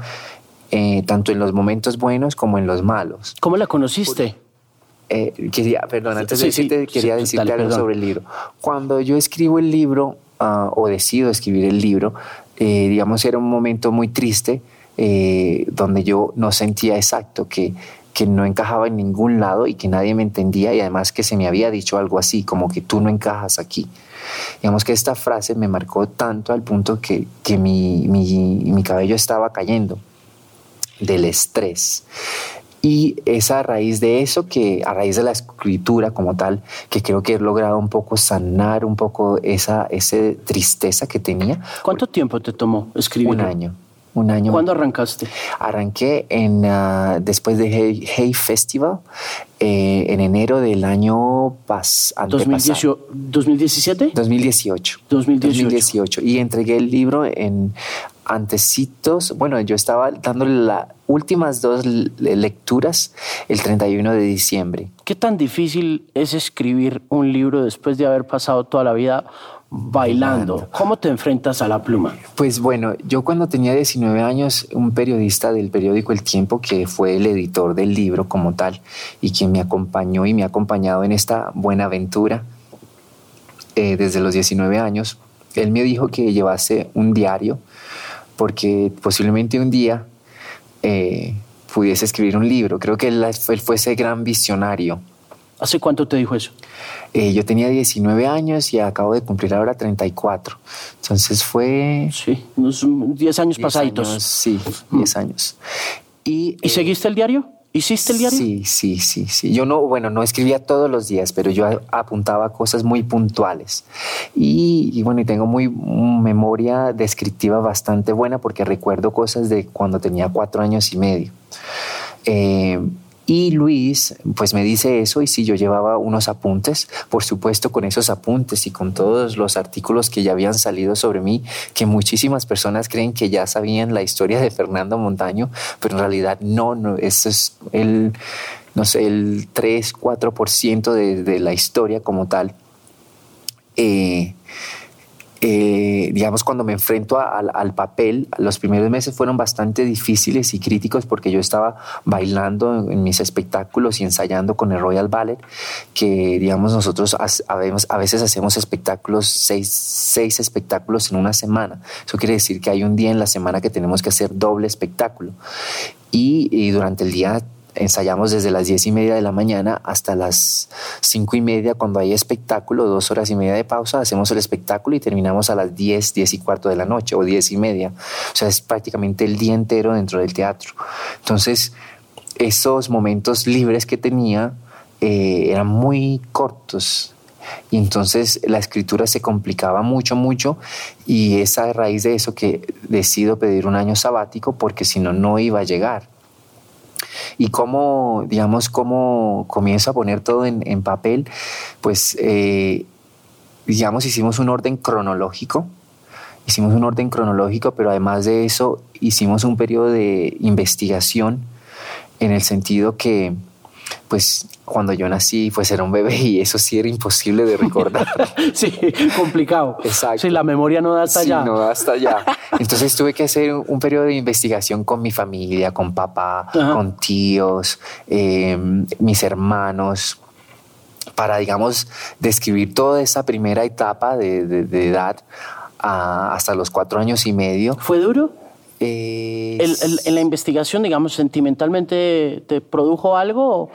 eh, tanto en los momentos buenos como en los malos. ¿Cómo la conociste? Eh, quería, perdón, antes de decirte, quería decirte algo sobre el libro. Cuando yo escribo el libro, ah, o decido escribir el libro, digamos, era un momento muy triste, donde yo no sentía exacto que que no encajaba en ningún lado y que nadie me entendía y además que se me había dicho algo así, como que tú no encajas aquí. Digamos que esta frase me marcó tanto al punto que, que mi, mi, cabello estaba cayendo del estrés. Y es a raíz de eso que, a raíz de la escritura como tal, que creo que he logrado un poco sanar un poco esa, esa tristeza que tenía. ¿Cuánto tiempo te tomó escribir? Un año un año. ¿Cuándo arrancaste? Arranqué en, uh, después de Hey, Festival eh, en enero del año pas, antepasado. ¿2017? 2018. 2018. Y entregué el libro en antecitos. Bueno, yo estaba dándole las últimas dos lecturas el 31 de diciembre. ¿Qué tan difícil es escribir un libro después de haber pasado toda la vida bailando. ¿Cómo te enfrentas a la pluma? Pues bueno, yo cuando tenía 19 años, un periodista del periódico El Tiempo, que fue el editor del libro como tal, y quien me acompañó y me ha acompañado en esta buena aventura eh, desde los 19 años, él me dijo que llevase un diario, porque posiblemente un día eh, pudiese escribir un libro. Creo que él, él fue ese gran visionario. ¿Hace cuánto te dijo eso? Eh, yo tenía 19 años y acabo de cumplir ahora 34. Entonces fue... Sí, unos 10 años pasaditos. sí, 10 mm. años. ¿Y, ¿Y seguiste el diario? ¿Hiciste el diario? Sí, sí, sí, sí. Yo no, bueno, no escribía todos los días, pero yo apuntaba cosas muy puntuales. Y, bueno, y tengo muy memoria descriptiva bastante buena porque recuerdo cosas de cuando tenía cuatro años y medio. Eh, Y Luis, pues me dice eso y sí, yo llevaba unos apuntes, por supuesto con esos apuntes y con todos los artículos que ya habían salido sobre mí, que muchísimas personas creen que ya sabían la historia de Fernando Montaño, pero en realidad no, no eso es el, no sé, el 3, 4% de, de la historia como tal. Eh, eh, digamos, cuando me enfrento al papel, los primeros meses fueron bastante difíciles y críticos porque yo estaba bailando en, mis espectáculos y ensayando con el Royal Ballet, que, digamos, nosotros a, veces hacemos espectáculos, seis, seis espectáculos en una semana. Eso quiere decir que hay un día en la semana que tenemos que hacer doble espectáculo. Y, y durante el día ensayamos desde las diez y media de la mañana hasta las cinco y media cuando hay espectáculo, dos horas y media de pausa, hacemos el espectáculo y terminamos a las diez, diez y cuarto de la noche o diez y media. O sea, es prácticamente el día entero dentro del teatro. Entonces, esos momentos libres que tenía eh, eran muy cortos. Y entonces la escritura se complicaba mucho, mucho, y es a raíz de eso que decido pedir un año sabático porque si no, no iba a llegar y cómo, digamos, cómo comienzo a poner todo en, papel, pues, eh, digamos, hicimos un orden cronológico, hicimos un orden cronológico, pero además de eso hicimos un periodo de investigación en el sentido que pues cuando yo nací, pues era un bebé y eso sí era imposible de recordar. [LAUGHS] sí, complicado. Exacto. Sí, la memoria no da hasta sí, allá. no da hasta allá. Entonces tuve que hacer un periodo de investigación con mi familia, con papá, con tíos, em, mis hermanos, para, digamos, describir toda esa primera etapa de, edad hasta los cuatro años y medio. ¿Fue duro? En la investigación, digamos, sentimentalmente, ¿te produjo algo?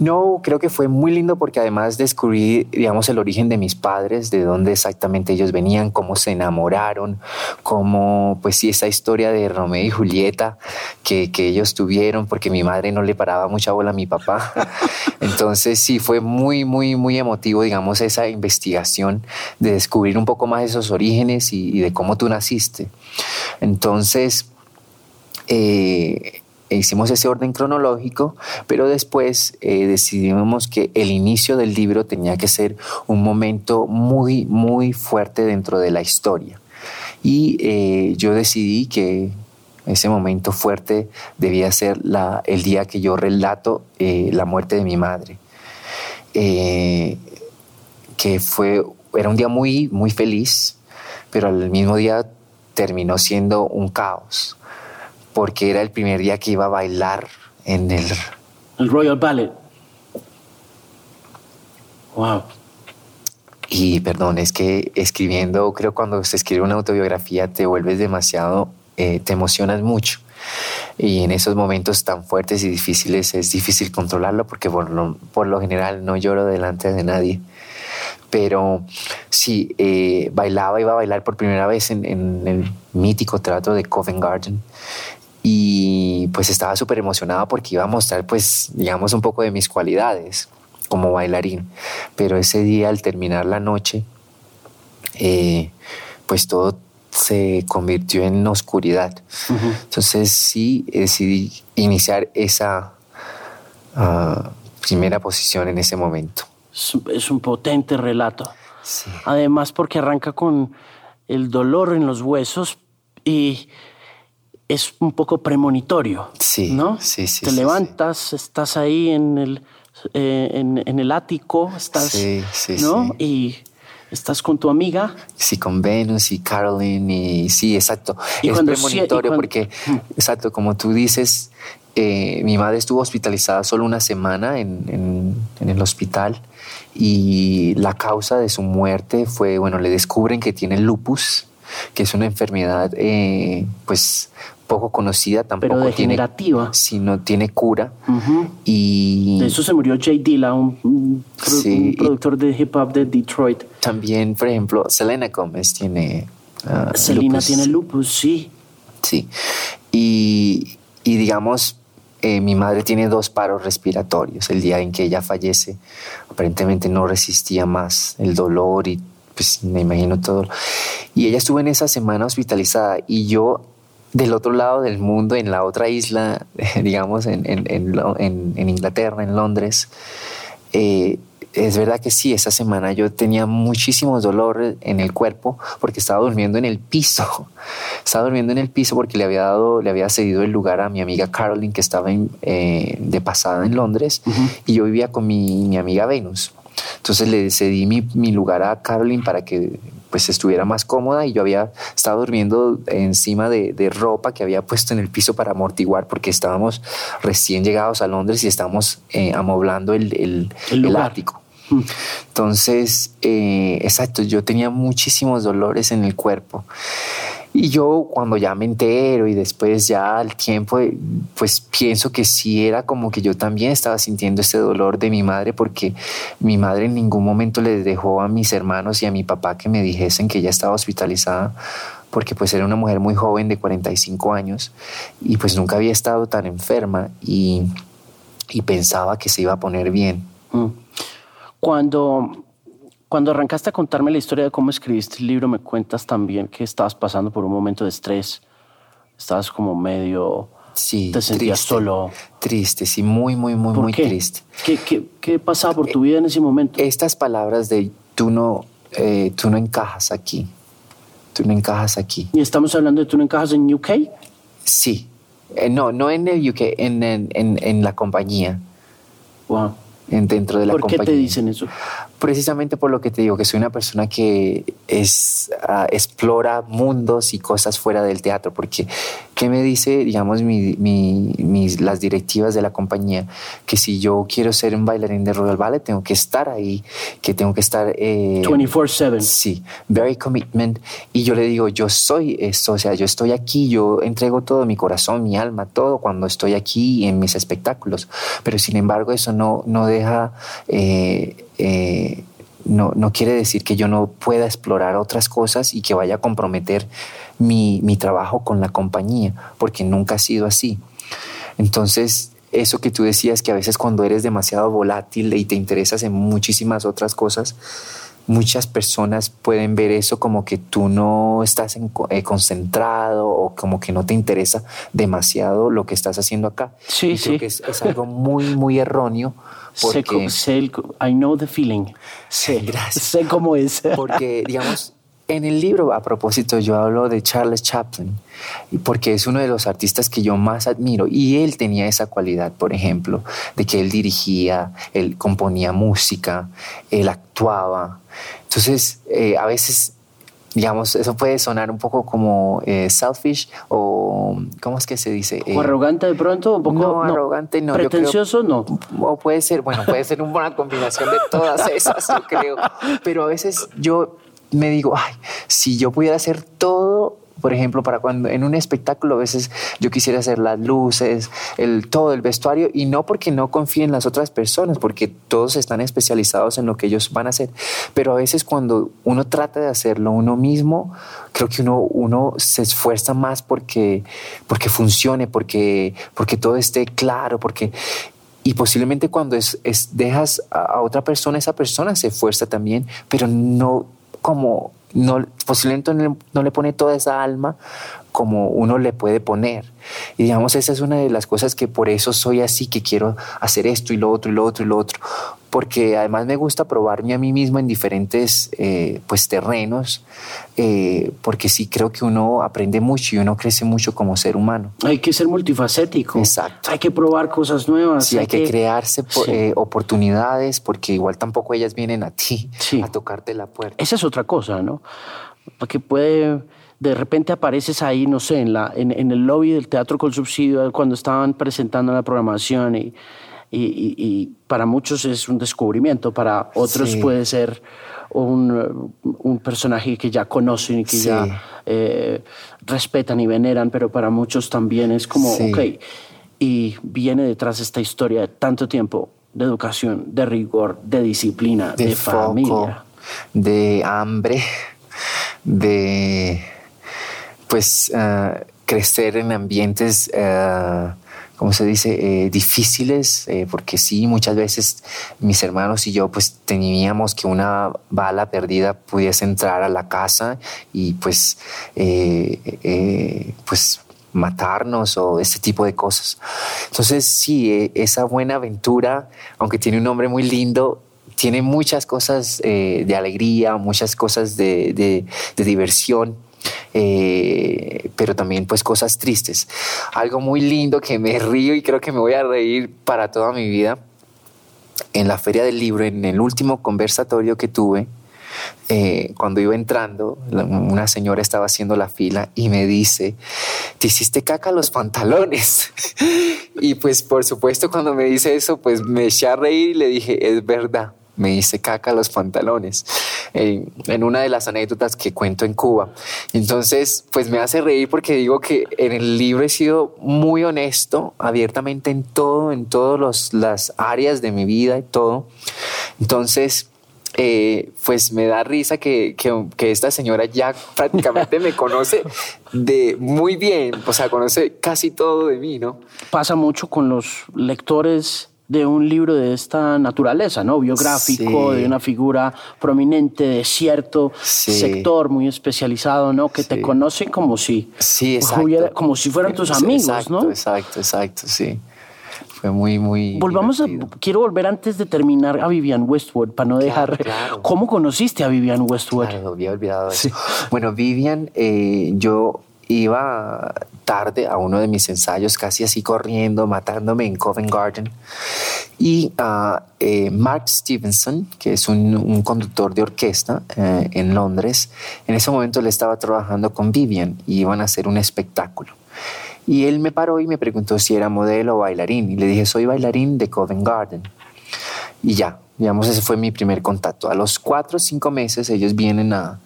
No, creo que fue muy lindo porque además descubrí, digamos, el origen de mis padres, de dónde exactamente ellos venían, cómo se enamoraron, cómo, pues sí, esa historia de Romeo y Julieta que, que ellos tuvieron, porque mi madre no le paraba mucha bola a mi papá. [LAUGHS] Entonces sí, fue muy, muy, muy emotivo, digamos, esa investigación de descubrir un poco más esos orígenes y, y de cómo tú naciste. Entonces, eh, hicimos ese orden cronológico, pero después eh, decidimos que el inicio del libro tenía que ser un momento muy, muy fuerte dentro de la historia. Y eh, yo decidí que ese momento fuerte debía ser la, el día que yo relato eh, la muerte de mi madre. que fue, era un día muy, muy feliz, pero al mismo día terminó siendo un caos porque era el primer día que iba a bailar en el... El Royal Ballet. Wow. Y perdón, es que escribiendo, creo cuando se escribe una autobiografía te vuelves demasiado, eh, te emocionas mucho. Y en esos momentos tan fuertes y difíciles es difícil controlarlo porque por lo, por lo general no lloro delante de nadie. Pero sí, eh, bailaba, iba a bailar por primera vez en, en el mítico teatro de Covent Garden y pues estaba súper emocionado porque iba a mostrar pues digamos un poco de mis cualidades como bailarín. Pero ese día al terminar la noche, eh, pues todo se convirtió en oscuridad. Entonces sí decidí iniciar esa ah, primera posición en ese momento. Es un potente relato. Además porque arranca con el dolor en los huesos y es un poco premonitorio. Sí. ¿no? Sí, sí. Te levantas, estás ahí en el, eh, en, el ático, estás. Sí, sí, ¿no? Y estás con tu amiga. Sí, con Venus y Caroline. Y sí, exacto. es premonitorio porque, exacto, como tú dices, eh, mi madre estuvo hospitalizada solo una semana en, en, el hospital y la causa de su muerte fue, bueno, le descubren que tiene lupus, que es una enfermedad, eh, pues poco conocida, tampoco Pero degenerativa. Tiene, no tiene cura. Y de eso se murió Jay Dilla, un, productor de hip hop de Detroit. También, por ejemplo, Selena Gomez tiene uh, Selena tiene lupus, sí. Sí. Y, y digamos, eh, mi madre tiene dos paros respiratorios. El día en que ella fallece, aparentemente no resistía más el dolor y pues me imagino todo. Y ella estuvo en esa semana hospitalizada y yo del otro lado del mundo, en la otra isla, [LAUGHS] digamos, en, en, Inglaterra, en Londres. Eh, es verdad que sí, esa semana yo tenía muchísimos dolores en el cuerpo porque estaba durmiendo en el piso. [LAUGHS] Estaba durmiendo en el piso porque le había dado, le había cedido el lugar a mi amiga Caroline que estaba eh, de pasada en Londres y yo vivía con mi, mi, amiga Venus. Entonces le cedí mi, mi lugar a Caroline para que pues estuviera más cómoda y yo había estado durmiendo encima de, de, ropa que había puesto en el piso para amortiguar porque estábamos recién llegados a Londres y estábamos eh, amoblando el, el, el ático. Entonces, eh, exacto, yo tenía muchísimos dolores en el cuerpo. Y yo cuando ya me entero y después ya al tiempo, eh, pues pienso que sí era como que yo también estaba sintiendo este dolor de mi madre porque mi madre en ningún momento les dejó a mis hermanos y a mi papá que me dijesen que ella estaba hospitalizada porque pues era una mujer muy joven de 45 años y pues nunca había estado tan enferma y, y pensaba que se iba a poner bien. Mm. Cuando, cuando arrancaste a contarme la historia de cómo escribiste el libro, me cuentas también que estabas pasando por un momento de estrés. Estabas como medio... Sí, te sentías solo. Triste, sí, muy, muy, muy, muy triste. ¿Qué, ¿Qué, qué, pasaba por tu vida en ese momento? Estas palabras de tú no, eh, tú no encajas aquí. Tú no encajas aquí. ¿Y estamos hablando de tú no encajas en UK? Sí. Eh, no, no en el UK, en, en, en, en la compañía. Wow dentro de la compañía. ¿Por qué te dicen eso? Precisamente por lo que te digo, que soy una persona que es, ah, explora mundos y cosas fuera del teatro, porque ¿qué me dice, digamos, mi, mis, las directivas de la compañía? Que si yo quiero ser un bailarín de Royal Ballet, tengo que estar ahí, que tengo que estar... Eh, 24/7. Sí, very commitment. Y yo le digo, yo soy esto, o sea, yo estoy aquí, yo entrego todo mi corazón, mi alma, todo cuando estoy aquí en mis espectáculos, pero sin embargo eso no, no deja... Eh, eh, no, no, quiere decir que yo no pueda explorar otras cosas y que vaya a comprometer mi, mi, trabajo con la compañía, porque nunca ha sido así. Entonces, eso que tú decías, que a veces cuando eres demasiado volátil y te interesas en muchísimas otras cosas, muchas personas pueden ver eso como que tú no estás eh, concentrado o como que no te interesa demasiado lo que estás haciendo acá. Sí, sí. Creo que es, es algo muy, muy erróneo porque, sé, I know the feeling. Sí, gracias. Sé cómo es. [LAUGHS] Porque, digamos, en el libro, a propósito, yo hablo de Charles Chaplin, porque es uno de los artistas que yo más admiro. Y él tenía esa cualidad, por ejemplo, de que él dirigía, él componía música, él actuaba. Entonces, eh, a veces digamos, eso puede sonar un poco como eh, selfish o, ¿cómo es que se dice? o arrogante de pronto, un poco. No, arrogante no. Pretencioso no. O puede ser, bueno, puede ser una combinación de todas [LAUGHS] esas, yo creo. Pero a veces yo me digo, ay, si yo pudiera hacer todo por ejemplo, para cuando en un espectáculo a veces yo quisiera hacer las luces, el todo el vestuario y no porque no confíe en las otras personas, porque todos están especializados en lo que ellos van a hacer, pero a veces cuando uno trata de hacerlo uno mismo, creo que uno, uno se esfuerza más porque, porque funcione, porque, porque todo esté claro, porque y posiblemente cuando es, dejas a, otra persona, esa persona se esfuerza también, pero no como no, posiblemente no le, pone toda esa alma como uno le puede poner. Y digamos, esa es una de las cosas que por eso soy así, que quiero hacer esto y lo otro y lo otro y lo otro, porque además me gusta probarme a mí mismo en diferentes eh, pues terrenos, eh, porque sí creo que uno aprende mucho y uno crece mucho como ser humano. Hay que ser multifacético. Exacto. Hay que probar cosas nuevas. Sí, hay, que, crearse eh, oportunidades, porque igual tampoco ellas vienen a ti a tocarte la puerta. Esa es otra cosa, ¿no? Porque puede de repente apareces ahí, no sé, en, la, en, el lobby del Teatro con Subsidio cuando estaban presentando la programación y, y, para muchos es un descubrimiento, para otros puede ser un, un, personaje que ya conocen y que ya eh, respetan y veneran, pero para muchos también es como, ok, y viene detrás esta historia de tanto tiempo de educación, de rigor, de disciplina, de, familia. De hambre, de pues uh, crecer en ambientes, uh, ¿cómo se dice?, eh, difíciles, eh, porque sí, muchas veces mis hermanos y yo pues teníamos que una bala perdida pudiese entrar a la casa y pues, eh, pues matarnos o ese tipo de cosas. Entonces, sí, esa buena aventura, aunque tiene un nombre muy lindo, tiene muchas cosas de alegría, muchas cosas de, diversión. Eh, pero también pues cosas tristes. Algo muy lindo que me río y creo que me voy a reír para toda mi vida. En la feria del libro, en el último conversatorio que tuve, eh, cuando iba entrando, una señora estaba haciendo la fila y me dice, te hiciste caca los pantalones. [LAUGHS] y pues por supuesto cuando me dice eso, pues me eché a reír y le dije, es verdad. Me hice caca los pantalones en una de las anécdotas que cuento en Cuba. Entonces, pues me hace reír porque digo que en el libro he sido muy honesto, abiertamente en todo, en todas las áreas de mi vida y todo. Entonces, eh, pues me da risa que, que, esta señora ya prácticamente me conoce [LAUGHS] de muy bien, o sea, conoce casi todo de mí, ¿no? Pasa mucho con los lectores de un libro de esta naturaleza, ¿no? Biográfico, de una figura prominente de cierto sector muy especializado, ¿no? Que te conocen como si, como si fueran tus amigos, ¿no? Exacto, exacto, sí fue muy, muy. Volvamos a. Quiero volver antes de terminar a Vivian Westwood para no dejar. ¿Cómo conociste a Vivian Westwood? Claro, había olvidado eso. Bueno, Vivian, eh, yo iba tarde a uno de mis ensayos, casi así corriendo, matándome en Covent Garden. Y uh, Mark Stevenson, que es un, conductor de orquesta eh, en Londres, en ese momento le estaba trabajando con Vivian y iban a hacer un espectáculo. Y él me paró y me preguntó si era modelo o bailarín. Y le dije, soy bailarín de Covent Garden. Y ya, digamos, ese fue mi primer contacto. A los cuatro o cinco meses ellos vienen a,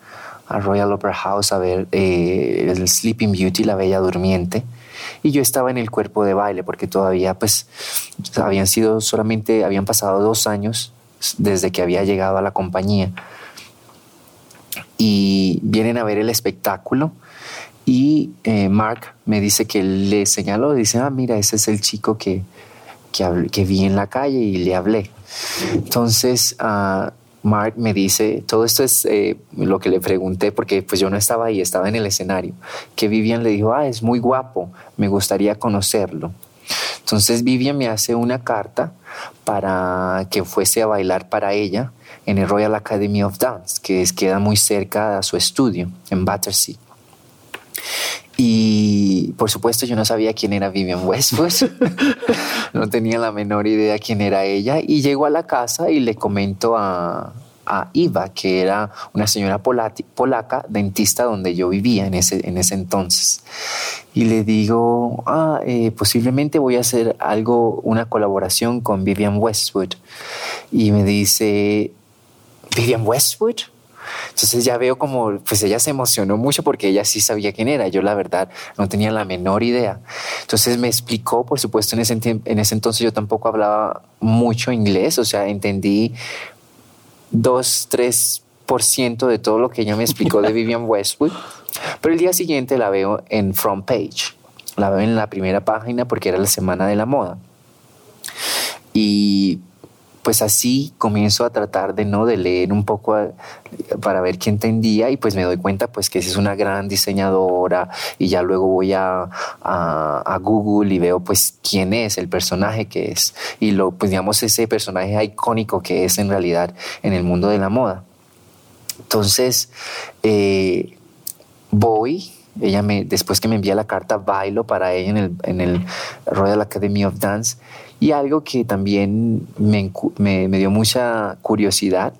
Royal Opera House a ver eh, el Sleeping Beauty, la Bella Durmiente. Y yo estaba en el cuerpo de baile porque todavía pues habían sido solamente, habían pasado dos años desde que había llegado a la compañía. Y vienen a ver el espectáculo y eh, Mark me dice que le señaló, dice, ah, mira, ese es el chico que, que, vi en la calle y le hablé. Entonces, uh, Mark me dice, todo esto es eh, lo que le pregunté porque pues yo no estaba ahí, estaba en el escenario, que Vivian le dijo, ah, es muy guapo, me gustaría conocerlo. Entonces Vivian me hace una carta para que fuese a bailar para ella en el Royal Academy of Dance, que es, queda muy cerca de su estudio en Battersea. Y por supuesto yo no sabía quién era Vivian Westwood, [LAUGHS] no tenía la menor idea quién era ella y llego a la casa y le comento a, a Iva, que era una señora polaca, dentista donde yo vivía en ese, en ese entonces. Y le digo, ah, eh, posiblemente voy a hacer algo, una colaboración con Vivian Westwood. Y me dice, ¿Vivian Westwood? Entonces ya veo como, pues ella se emocionó mucho porque ella sí sabía quién era. Yo la verdad no tenía la menor idea. Entonces me explicó, por supuesto, en ese, en ese entonces yo tampoco hablaba mucho inglés, o sea, entendí dos, tres por ciento de todo lo que ella me explicó de [LAUGHS] Vivian Westwood. Pero el día siguiente la veo en front page, la veo en la primera página porque era la semana de la moda. Y pues así comienzo a tratar de no de leer un poco para ver qué entendía y pues me doy cuenta pues que es una gran diseñadora y ya luego voy a, a, Google y veo pues quién es el personaje que es. Y lo pues digamos ese personaje icónico que es en realidad en el mundo de la moda. Entonces eh, voy ella me, después que me envía la carta, bailo para ella en el, en el Royal Academy of Dance y algo que también me, me, dio mucha curiosidad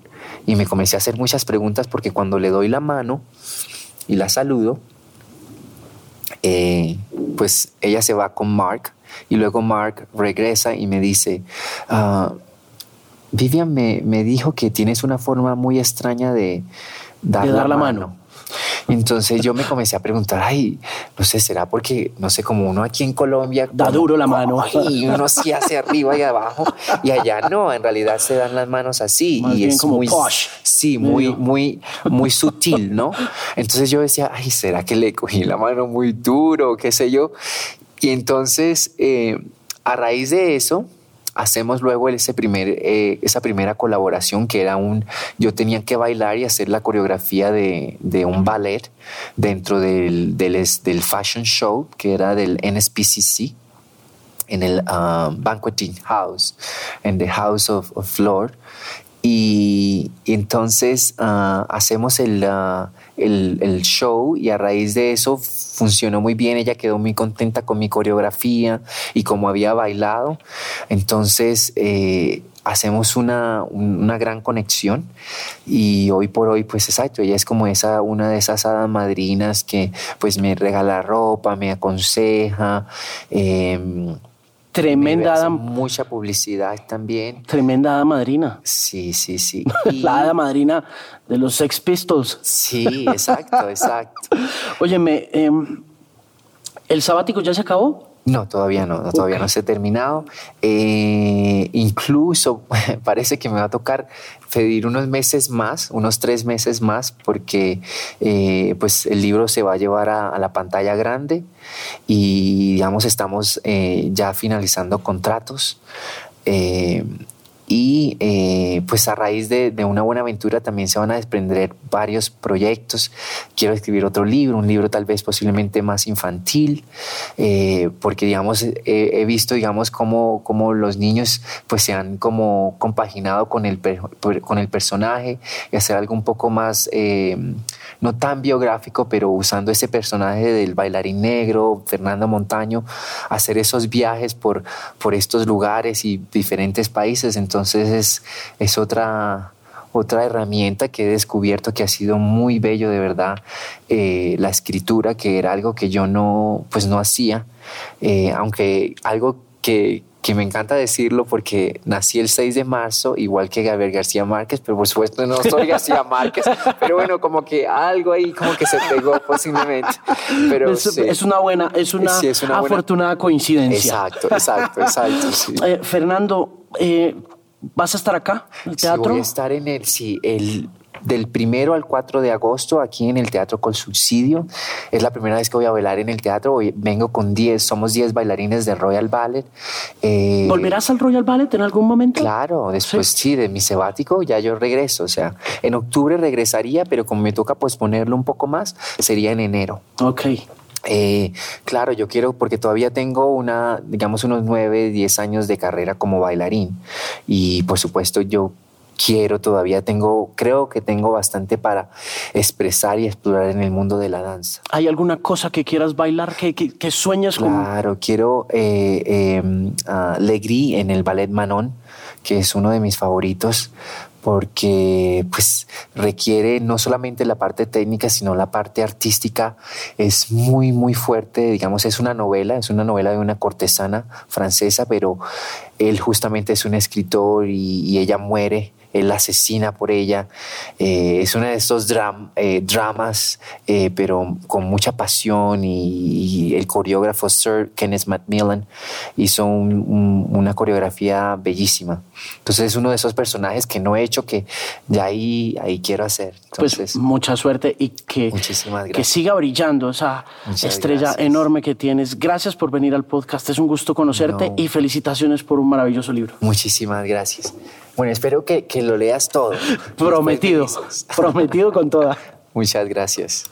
y me comencé a hacer muchas preguntas porque cuando le doy la mano y la saludo, eh, pues ella se va con Mark y luego Mark regresa y me dice, uh, Vivian me, me, dijo que tienes una forma muy extraña de dar, la, mano. Entonces yo me comencé a preguntar, ay, no sé, será porque, no sé, como uno aquí en Colombia... Da duro la mano. Y uno sí hace arriba y abajo. Y allá no, en realidad se dan las manos así. y es como muy... Posh. Sí, muy, muy, muy sutil, ¿no? Entonces yo decía, ay, ¿será que le cogí la mano muy duro? ¿Qué sé yo? Y entonces, eh, a raíz de eso, hacemos luego ese primer, eh, esa primera colaboración que era un, yo tenía que bailar y hacer la coreografía de, de un ballet dentro del, del, del, fashion show que era del NSPCC en el um, Banqueting House, en the House of, of. Y, entonces uh, hacemos el, uh, el, el, show y a raíz de eso funcionó muy bien, ella quedó muy contenta con mi coreografía y cómo había bailado. Entonces eh, hacemos una, una, gran conexión y hoy por hoy pues exacto, ella es como esa, una de esas hadas madrinas que pues me regala ropa, me aconseja. Eh, Tremenda hada. Mucha publicidad también. Tremenda hada madrina. Sí, sí, sí. [LAUGHS] La hada madrina de los Sex Pistols. Sí, exacto, exacto. [LAUGHS] Óyeme, em, ¿el sabático ya se acabó? No, todavía no, todavía no se ha terminado. Eh, incluso [LAUGHS] parece que me va a tocar pedir unos meses más, unos tres meses más, porque eh, pues el libro se va a llevar a, la pantalla grande y digamos estamos eh, ya finalizando contratos y eh, pues a raíz de, una buena aventura también se van a desprender varios proyectos. Quiero escribir otro libro, un libro tal vez posiblemente más infantil, eh, porque digamos he visto digamos cómo, cómo, los niños pues se han como compaginado con el, con el personaje y hacer algo un poco más, eh, no tan biográfico, pero usando ese personaje del bailarín negro, Fernando Montaño, hacer esos viajes por, por estos lugares y diferentes países. Entonces, entonces es, otra, otra herramienta que he descubierto que ha sido muy bello de verdad eh, la escritura que era algo que yo no pues no hacía eh, aunque algo que, me encanta decirlo porque nací el 6 de marzo, igual que Gabriel García Márquez, pero por supuesto no soy García [LAUGHS] Márquez, pero bueno, como que algo ahí como que se pegó posiblemente. Pero es, una buena, es una, afortunada coincidencia. Exacto, exacto, exacto. [LAUGHS] Eh, Fernando, ¿Vas a estar acá, en el teatro? Sí, voy a estar en el, sí, el, del primero al 4 de agosto aquí en el Teatro con Subsidio. Es la primera vez que voy a bailar en el teatro. vengo con 10, somos 10 bailarines de Royal Ballet. Eh, ¿Volverás al Royal Ballet en algún momento? Claro, después ¿Sí? de mi sabático ya yo regreso. O sea, en octubre regresaría, pero como me toca posponerlo un poco más, sería en enero. Ok. Eh, claro, yo quiero, porque todavía tengo una, digamos, unos nueve, diez años de carrera como bailarín. Y por supuesto, yo quiero, todavía tengo, creo que tengo bastante para expresar y explorar en el mundo de la danza. ¿Hay alguna cosa que quieras bailar, que, que, sueñas con? Claro, quiero eh, em, Legri en el ballet Manon, que es uno de mis favoritos, porque pues requiere no solamente la parte técnica, sino la parte artística. Es muy, muy fuerte, digamos, es una novela, es una novela de una cortesana francesa, pero él justamente es un escritor y, ella muere él asesina por ella. Eh, es uno de estos eh, dramas, eh, pero con mucha pasión y, el coreógrafo Sir Kenneth Macmillan hizo una coreografía bellísima. Entonces es uno de esos personajes que no he hecho que ya ahí, ahí quiero hacer. pues mucha suerte y que, que siga brillando esa estrella enorme que tienes. Gracias por venir al podcast. Es un gusto conocerte y felicitaciones por un maravilloso libro. Muchísimas gracias. Bueno, espero que, que lo leas todo. [LAUGHS] Prometido. Prometido con toda. [LAUGHS] Muchas gracias.